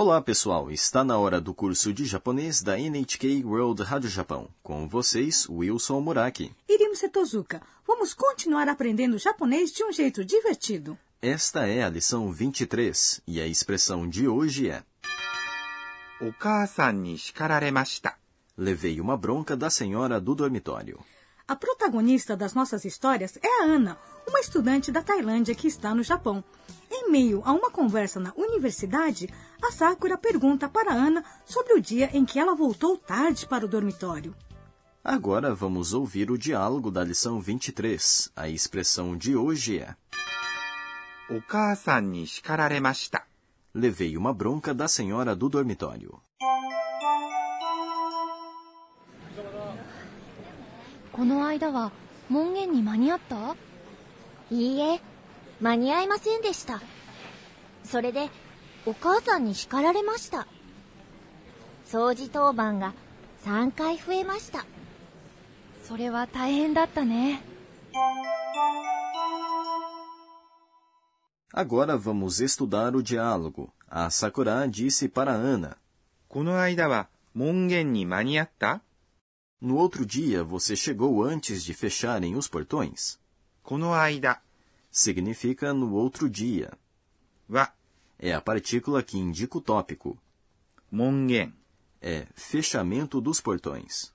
Olá, pessoal! Está na hora do curso de japonês da NHK World Rádio Japão. Com vocês, Wilson Muraki. Irimo Setozuka, vamos continuar aprendendo japonês de um jeito divertido. Esta é a lição 23 e a expressão de hoje é お母さんに叱られました。 Levei uma bronca da senhora do dormitório. A protagonista das nossas histórias é a Ana, uma estudante da Tailândia que está no Japão. Em meio a uma conversa na universidade, a Sakura pergunta para Ana sobre o dia em que ela voltou tarde para o dormitório. Agora vamos ouvir o diálogo da lição 23. A expressão de hoje é: Levei uma bronca da senhora do dormitório. この間は門限に間に合った？いいえ、間に合いませんでした。それで、お母さんに叱られました。掃除当番が3回増えました。それは大変だったね。Agora vamos estudar o diálogo. A Sakura disse para Ana: この間は門限に間に合った No outro dia você chegou antes de fecharem os portões? この間 Significa no outro dia. は É a partícula que indica o tópico. 門限 É fechamento dos portões.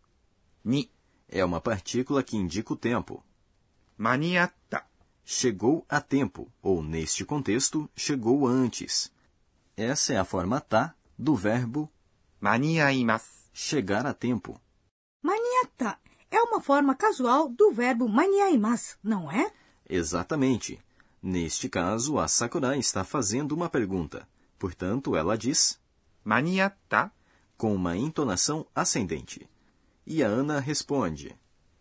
に É uma partícula que indica o tempo. 間に合った。 Chegou a tempo, ou neste contexto, chegou antes. Essa é a forma tá do verbo 間に合います。 chegar a tempo. é uma forma casual do verbo maniaimas, não é? Exatamente. Neste caso, a Sakura está fazendo uma pergunta. Portanto, ela diz maniata com uma entonação ascendente. E a Ana responde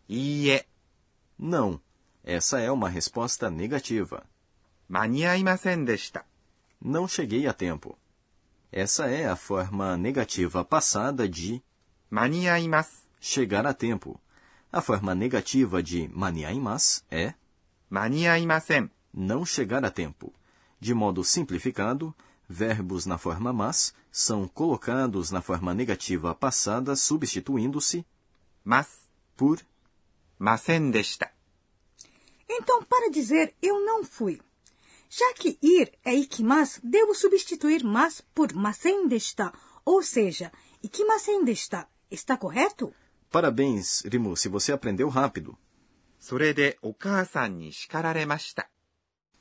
ie. Não. Essa é uma resposta negativa. Maniaimasen. Não cheguei a tempo. Essa é a forma negativa passada de maniaimas. Chegar a tempo. A forma negativa de maniaimas é 間に合いません。 não chegar a tempo. De modo simplificado, verbos na forma mas são colocados na forma negativa passada substituindo-se ます。 por ませんでした。 Então, para dizer eu não fui. Já que ir é ikimas, devo substituir mas por masen desta, ou seja, ikimasen desta. Está correto? Parabéns, Rimu, se você aprendeu rápido. それでお母さんに叱られました。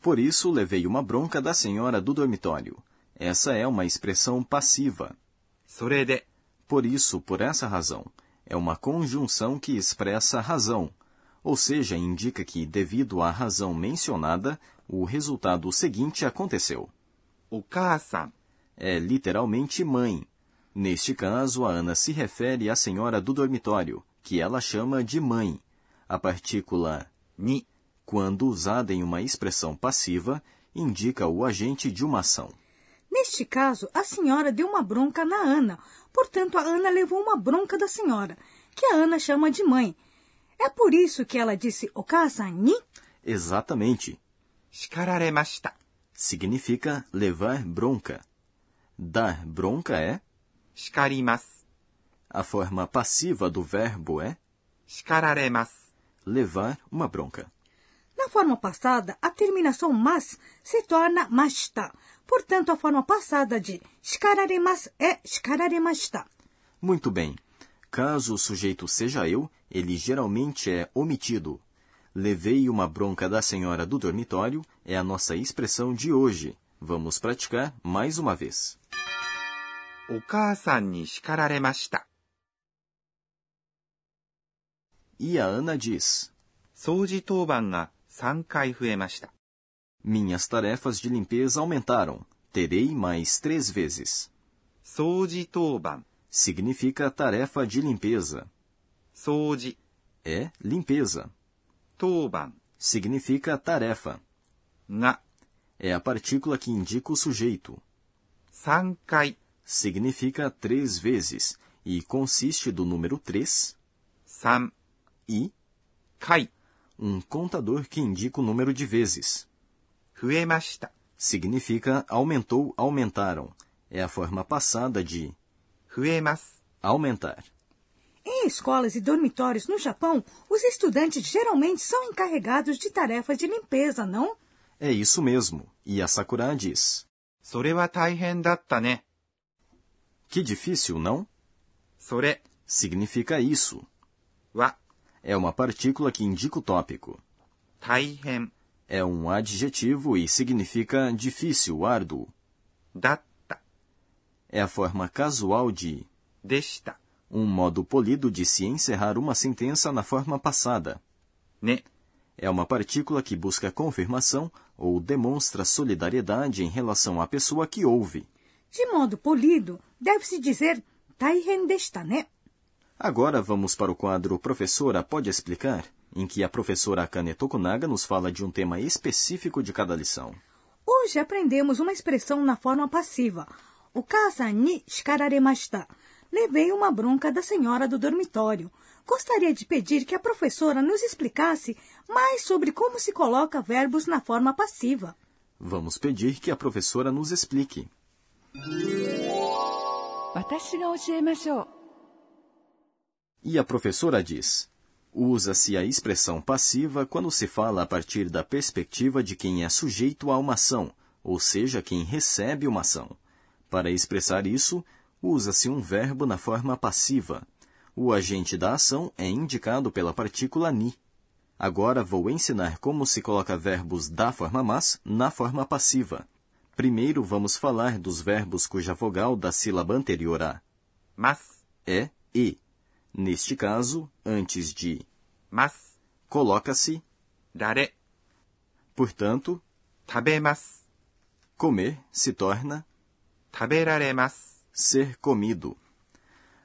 Por isso, levei uma bronca da senhora do dormitório. Essa é uma expressão passiva. それで Por isso, por essa razão. É uma conjunção que expressa razão, ou seja, indica que, devido à razão mencionada, o resultado seguinte aconteceu. お母さん É literalmente mãe. Neste caso, a Ana se refere à senhora do dormitório, que ela chama de mãe. A partícula ni, quando usada em uma expressão passiva, indica o agente de uma ação. Neste caso, a senhora deu uma bronca na Ana, portanto, a Ana levou uma bronca da senhora, que a Ana chama de mãe. É por isso que ela disse o okasa ni? Exatamente. Shikararemashita. Significa levar bronca. Dar bronca é Shikarimasu. A forma passiva do verbo é shikararemasu. Levar uma bronca. Na forma passada, a terminação mas se torna mashita. Portanto, a forma passada de shikararemasu é shikararemashita. Muito bem. Caso o sujeito seja eu, ele geralmente é omitido. Levei uma bronca da senhora do dormitório é a nossa expressão de hoje. Vamos praticar mais uma vez. お母さんに叱られました。 E a Ana diz: 掃除当番が3回増えました。 Minhas tarefas de limpeza aumentaram. Terei mais três vezes. 掃除当番、 Significa tarefa de limpeza. 掃除、 É limpeza. 当番 Significa tarefa. が É a partícula que indica o sujeito. 3回、 Significa três vezes e consiste do número 3 3 e 回 um contador que indica o número de vezes. 増えました。 Significa aumentou, aumentaram. é a forma passada de 増えます。 aumentar. Em escolas e dormitórios no Japão, os estudantes geralmente são encarregados de tarefas de limpeza, não? É isso mesmo. E a Sakura diz: それは大変だったね。 que difícil, não? Sore significa isso. Wa é uma partícula que indica o tópico. Taihen é um adjetivo e significa difícil, árduo. Datta é a forma casual de deshita, um modo polido de se encerrar uma sentença na forma passada. Ne é uma partícula que busca confirmação ou demonstra solidariedade em relação à pessoa que ouve. De modo polido, deve-se dizer taihen deshita, né? Agora vamos para o quadro Professora Pode Explicar, em que a professora Akane Tokunaga nos fala de um tema específico de cada lição. Hoje aprendemos uma expressão na forma passiva. O kasa ni shikararemashita. Levei uma bronca da senhora do dormitório. Gostaria de pedir que a professora nos explicasse mais sobre como se coloca verbos na forma passiva. Vamos pedir que a professora nos explique. E a professora diz: Usa-se a expressão passiva quando se fala a partir da perspectiva de quem é sujeito a uma ação, ou seja, quem recebe uma ação. Para expressar isso, usa-se um verbo na forma passiva. O agente da ação é indicado pela partícula ni. Agora vou ensinar como se coloca verbos da forma mas na forma passiva. Primeiro vamos falar dos verbos cuja vogal da sílaba anterior a mas é e. Neste caso, antes de mas, coloca-se dare. Portanto, tabemasu. Comer se torna taberaremas. Ser comido.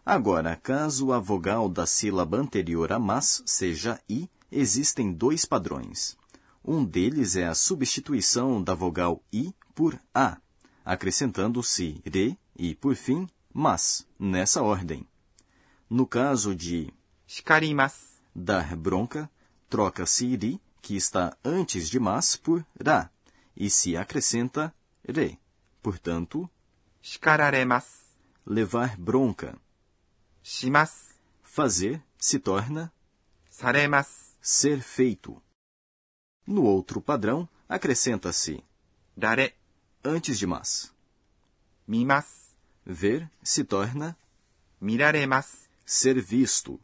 Agora, caso a vogal da sílaba anterior a mas seja i, existem dois padrões. Um deles é a substituição da vogal i por a, acrescentando-se de e, por fim, mas, nessa ordem. No caso de shikarimasu, dar bronca, troca-se ri, que está antes de mas, por ra, e se acrescenta re. Portanto, shikararemasu, levar bronca. Shimasu, fazer, se torna saremas, ser feito. No outro padrão, acrescenta-se dare, antes de mas. Mimas. Ver se torna Miraremas. Ser visto.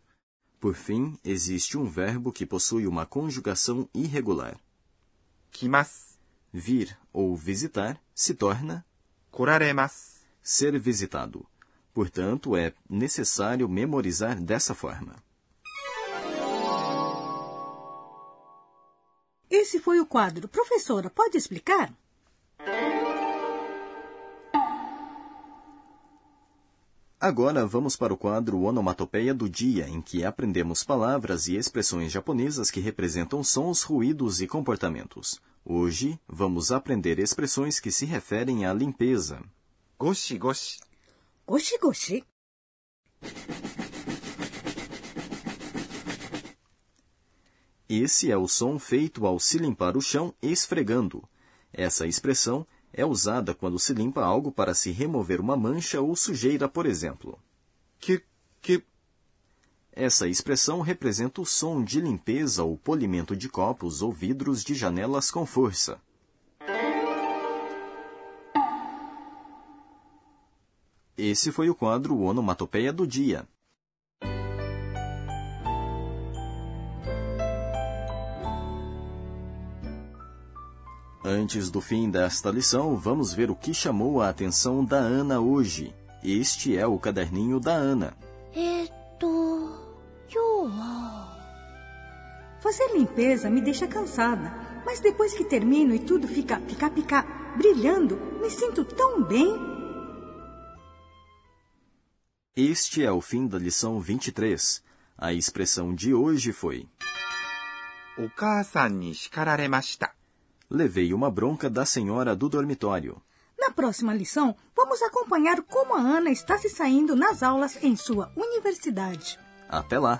Por fim, existe um verbo que possui uma conjugação irregular. Kimas. Vir ou visitar se torna Curaremas. Ser visitado. Portanto, é necessário memorizar dessa forma. Esse foi o quadro. Professora, pode explicar? Agora vamos para o quadro Onomatopeia do Dia, em que aprendemos palavras e expressões japonesas que representam sons, ruídos e comportamentos. Hoje vamos aprender expressões que se referem à limpeza. Goshi goshi. Goshi goshi. Esse é o som feito ao se limpar o chão esfregando. Essa expressão é usada quando se limpa algo para se remover uma mancha ou sujeira, por exemplo. Que, que. Essa expressão representa o som de limpeza ou polimento de copos ou vidros de janelas com força. Esse foi o quadro Onomatopeia do Dia. Antes do fim desta lição, vamos ver o que chamou a atenção da Ana hoje. Este é o caderninho da Ana. えーっと、今日は、 Fazer limpeza me deixa cansada, mas depois que termino e tudo fica pica-pica, brilhando, me sinto tão bem. Este é o fim da lição 23. A expressão de hoje foi: お母さんに叱られました。 Levei uma bronca da senhora do dormitório. Na próxima lição, vamos acompanhar como a Ana está se saindo nas aulas em sua universidade. Até lá!